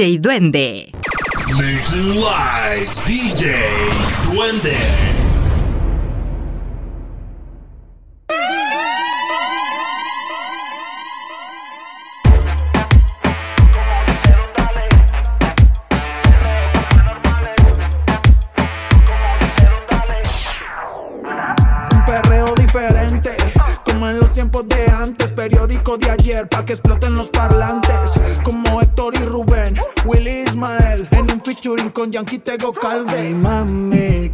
DJ Duende. Mixing Live, DJ Duende. Yankee Tego Calde. Ay, mami,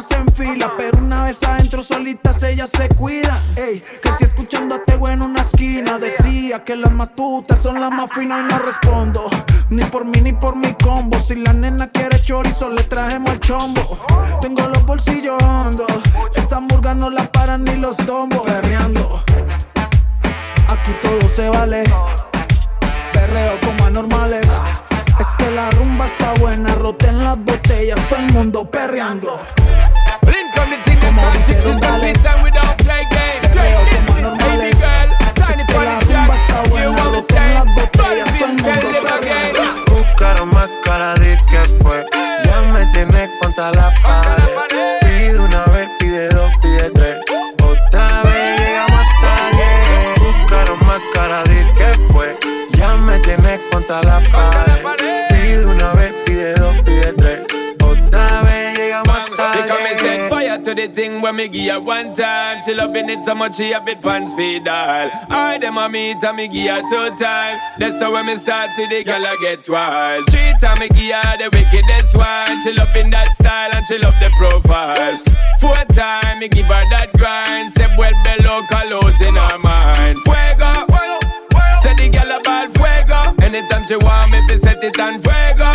hacen fila, pero una vez adentro solitas ellas se cuidan. Ey, si escuchándote bueno en una esquina, decía que las más putas son las más finas y no respondo. Ni por mí ni por mi combo. Si la nena quiere chorizo, le trajemos el chombo. Tengo los bolsillos hondos. Esta murga no la paran ni los tombos. Perreando. Aquí todo se vale. Perreo como anormales. Es que la rumba está buena, roten las botellas, todo el mundo perreando. Buscaron más cara de que fue. Ya me tienes contra la pared. Pide una vez, pide dos, pide tres. Otra vez llegamos diez. Buscaron más cara de que fue. Ya me tienes contra la pared. The thing when me give her one time. She loving it so much she have it pants feed all. I them a meet and me give her two time. That's how when me start see the girl I get wild. Three time me give her the wickedest one. She loving that style and she love the profile. Four time me give her that grind. Say well below colors in her mind. Fuego. Say the girl about fuego. Anytime she want me, fi set it on fuego.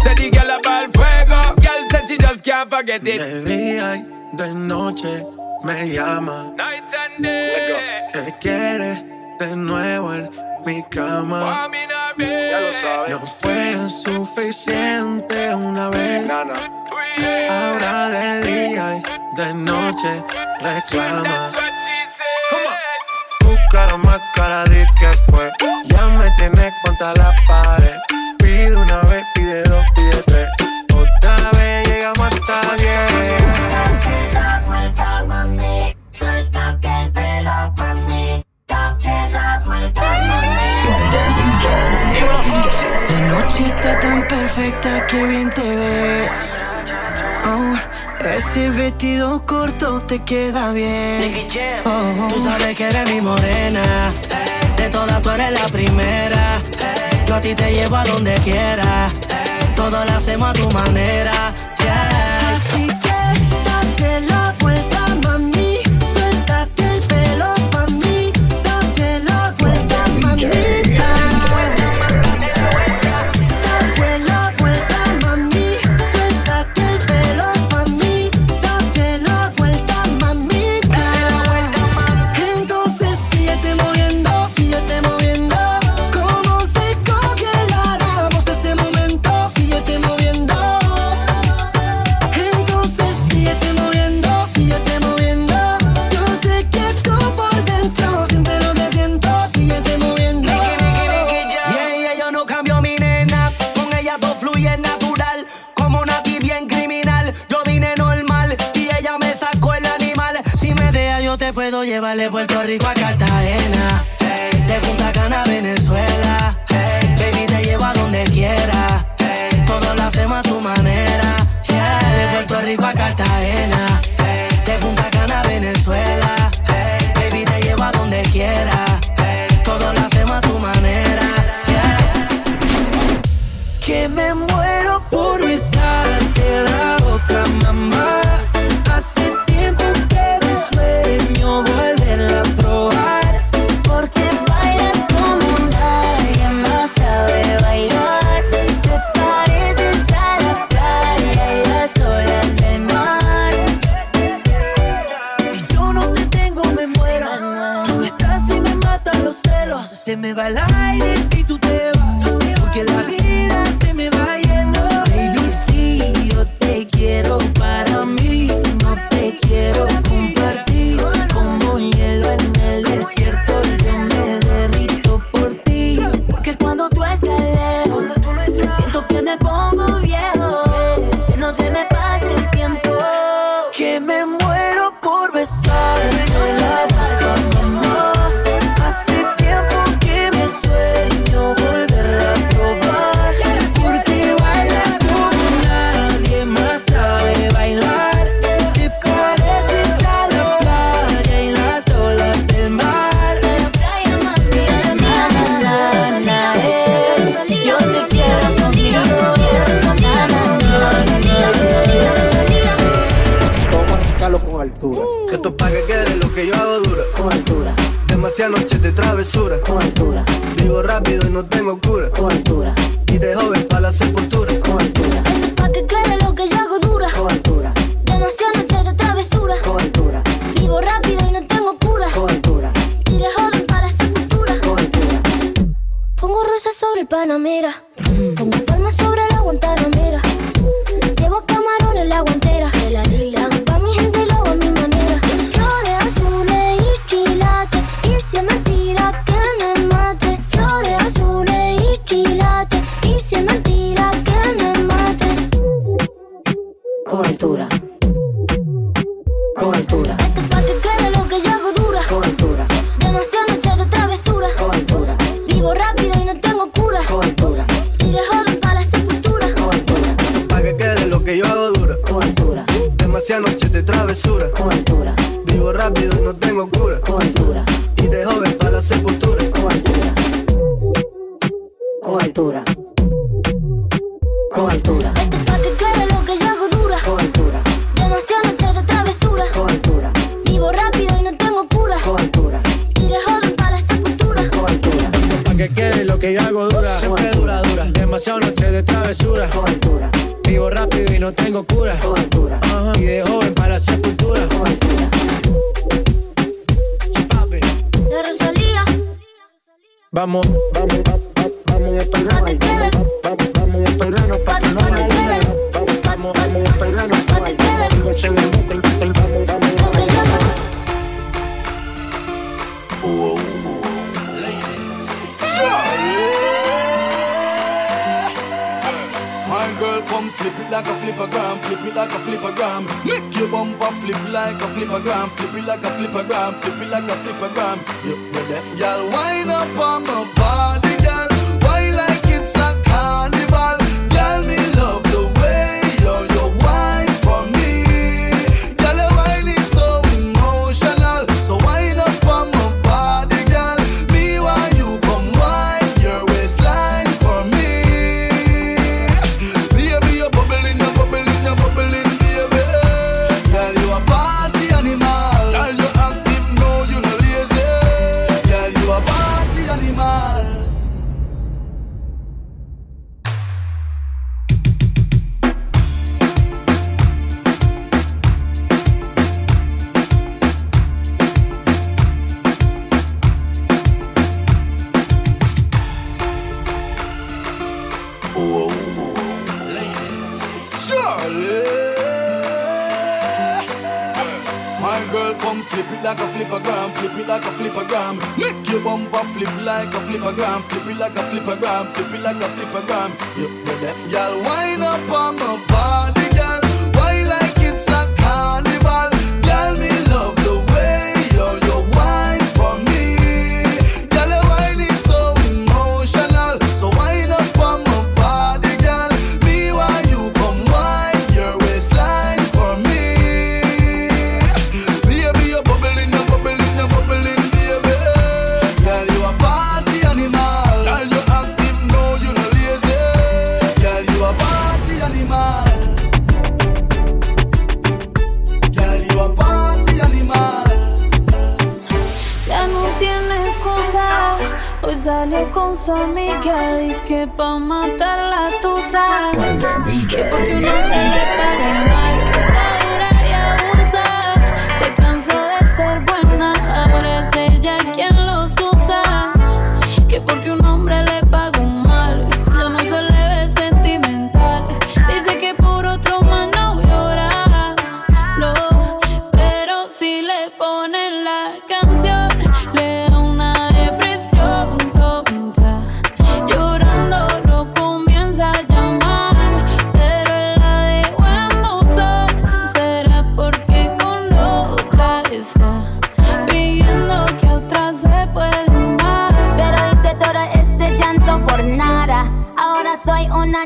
Say the girl about fuego. Girl she just can't forget it. De día y de noche me llama. Night and day. ¿Qué quieres de nuevo en mi cama? Ya lo sabes. No fue suficiente una vez. Ahora de día y de noche reclama. Buscaron más cara de que fue. Ya me tienes contra la pared. Está tan perfecta que bien te ves. Oh, ese vestido corto te queda bien. Oh, Tú sabes que eres mi morena. De todas tú eres la primera. Yo a ti te llevo a donde quiera. Todo lo hacemos a tu manera. buena, mira. Con mi palma sobre altura. Con altura. Esto pa' que quede lo que yo hago dura. Con altura. Demasiadas noches de travesura. Con altura. Vivo rápido y no tengo cura. Con altura. Iré joven para la sepultura. Con altura. Esto pa' que quede lo que yo hago dura. Siempre dura, dura. Demasiadas noches de travesura. Con altura. Vivo rápido y no tengo cura. Con altura. Y de joven para la sepultura. Con altura. Vamos. like a flipper gram. You, deaf, y'all wind up on my body. My girl, come flip it like a flippergram, flip it like a flippergram. Make your bumper flip like a flippergram, flip it like a flippergram, flip it like a flippergram. Yep, yeah, y'all wind up on my body. su amiga dice que pa' matar la tusa. Que porque un hombre le paga mal, está dura y abusa. Se cansó de ser buena.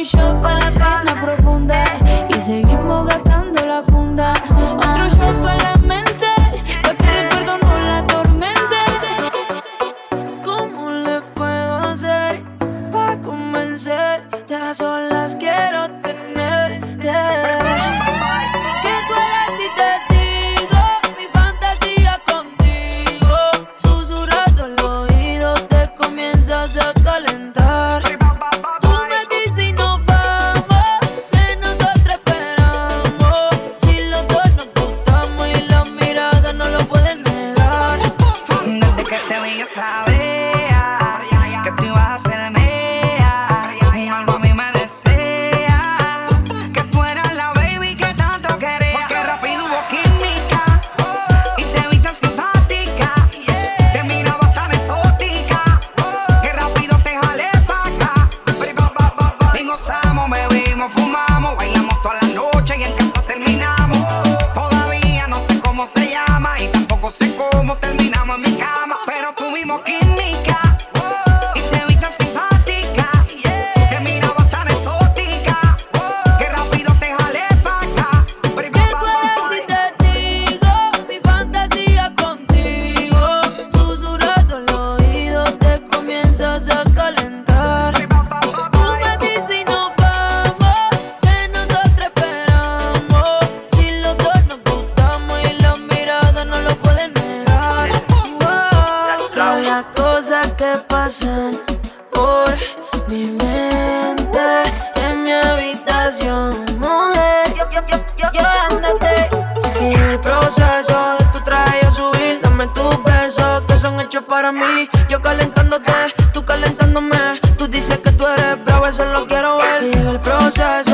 un, shot para la pena profunda y seguimos para mí. Yo calentándote, tú calentándome. Tú dices que tú eres bravo, eso lo quiero ver. Y el proceso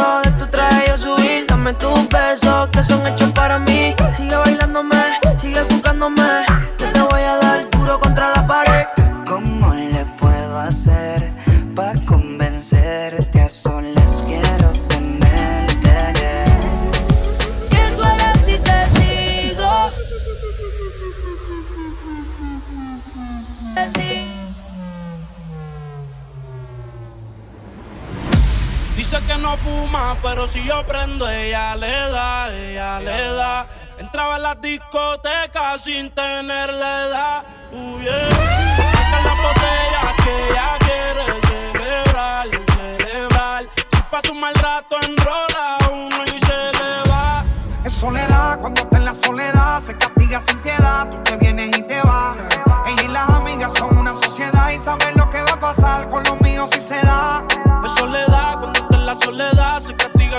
pero si yo prendo, ella le da, ella le da. Entraba en las discotecas sin tenerle edad. Uh, yeah. Saca las botellas que ella quiere celebrar, celebrar. Si pasa un mal rato, enrola uno y se le va. Es soledad, cuando está en la soledad se castiga sin piedad. Tú te vienes y te vas. Ella y las amigas son una sociedad y saben lo que va a pasar con los míos si se da. De soledad,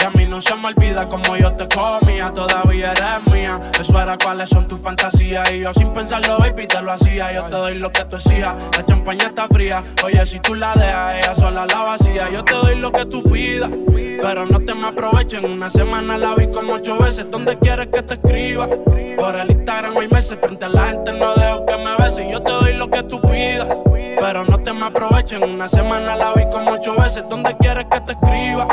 Y a mí no se me olvida como yo te comía, todavía eres mía. Eso era cuáles son tus fantasías. Y yo sin pensarlo, baby, te lo hacía. Yo te doy lo que tú exijas. La champaña está fría. Oye, si tú la dejas, ella sola la vacía yo te doy lo que tú pidas. Pero no te me aprovecho, en una semana la vi como ocho veces. ¿Dónde quieres que te escriba? Por el Instagram hay meses, frente a la gente no dejo que me beses. Yo te doy lo que tú pidas. Pero no te me aprovecho, en una semana la vi como ocho veces. ¿Dónde quieres que te escriba?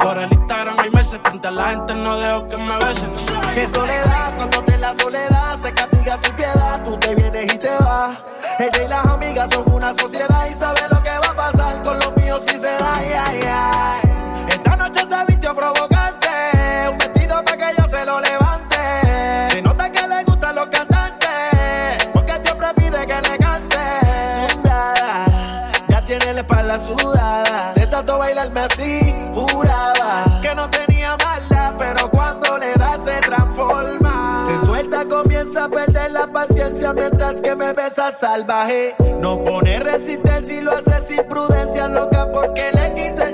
Por el Instagram hay meses, frente a la gente no dejo que me beses. Qué soledad, cuando te la soledad se castiga sin piedad. Tú te vienes y te vas. Ella y las amigas son una sociedad y sabe lo que va pasar con los míos si se da? Yeah, yeah. que me besas salvaje. No pone resistencia y lo hace sin prudencia, loca, porque le quita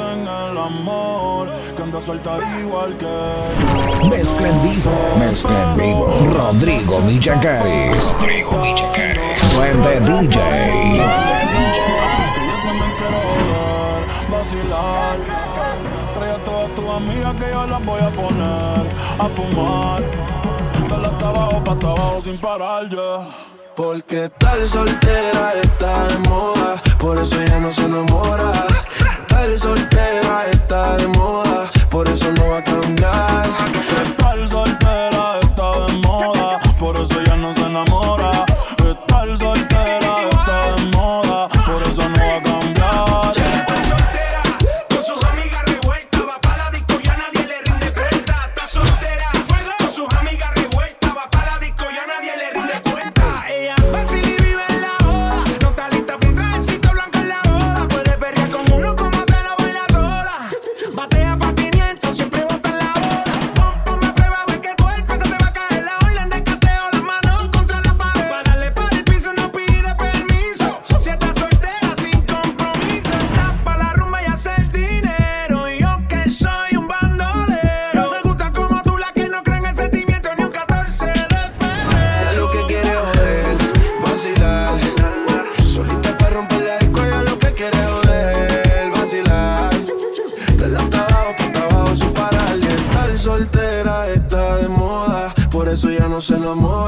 en el amor, que anda suelta igual que. Mezcla en vivo, mezcla en vivo. Rodrigo Michacaris. Rodrigo Michacaris. Fuente DJ. Fuente DJ. Que yo también quiero vacilar. Trae a todas tus amigas que yo las voy a poner a fumar. De la tabaco pa' sin parar, ya. Yeah. Porque tal soltera está de moda, por eso ya no se enamora soltera está de moda, por eso no no se enamora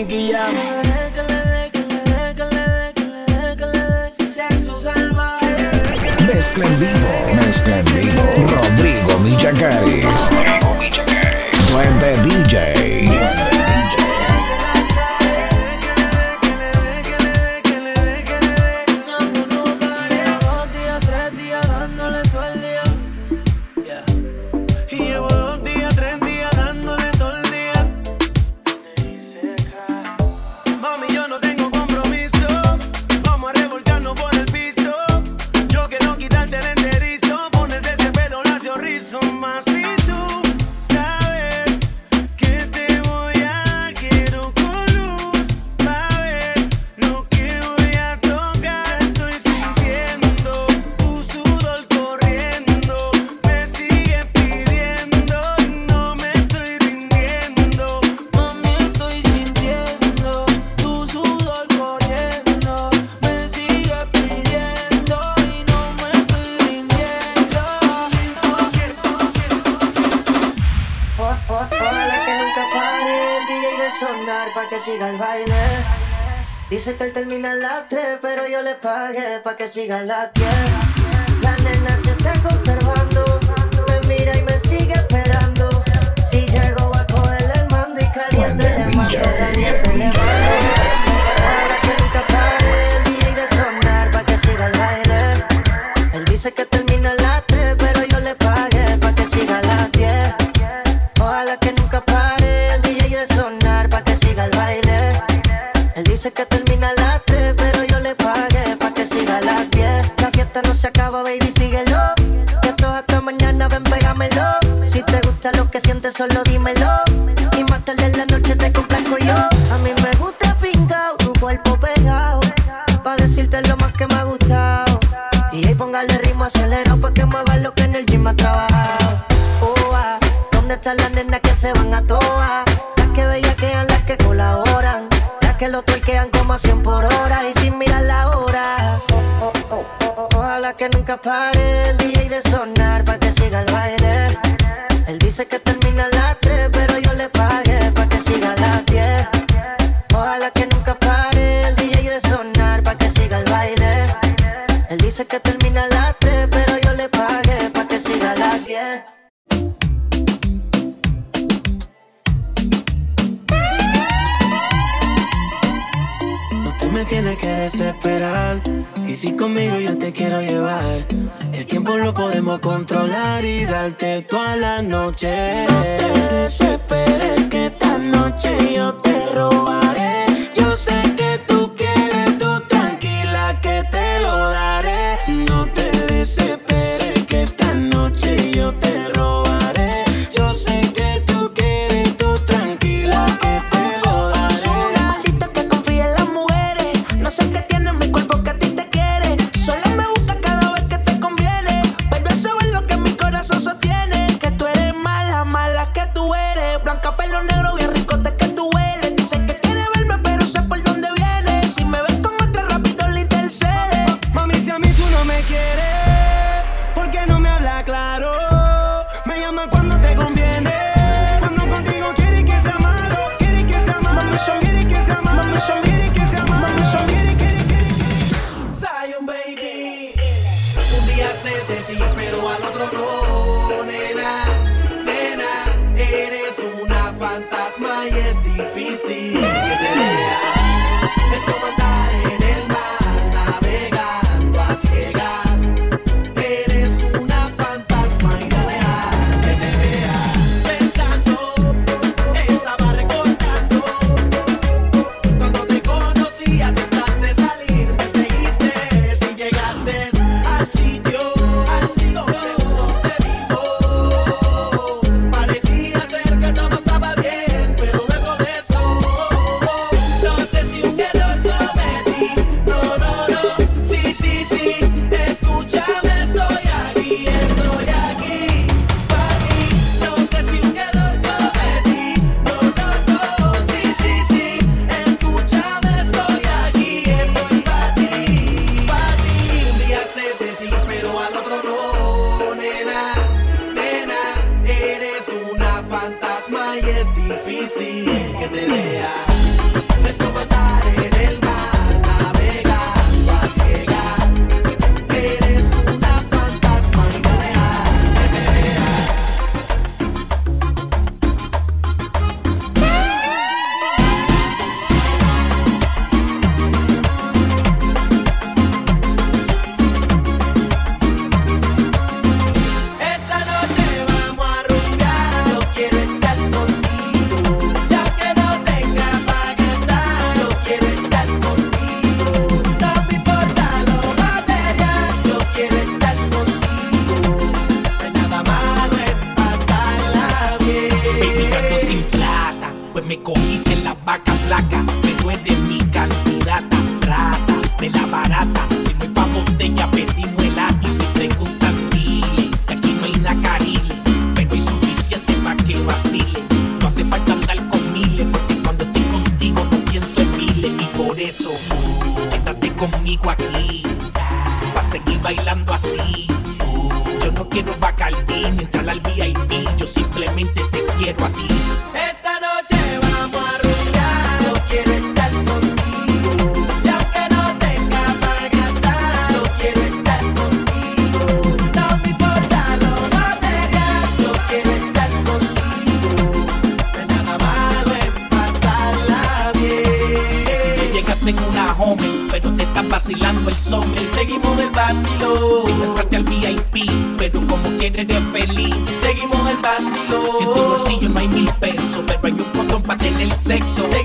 Nicky Mezcla en vivo, mezcla en vivo. Rodrigo Millacares. Rodrigo Millacares. Duende DJ. ese cartel termina a las 3, pero yo le pagué pa' que siga la tierra. Que nunca pare el DJ de sonar, pa' que siga el baile. Él dice que termina la conmigo yo te quiero llevar. El tiempo lo podemos controlar y darte toda la noche. No te desesperes que esta noche yo te robaré. Quiero. Sexo.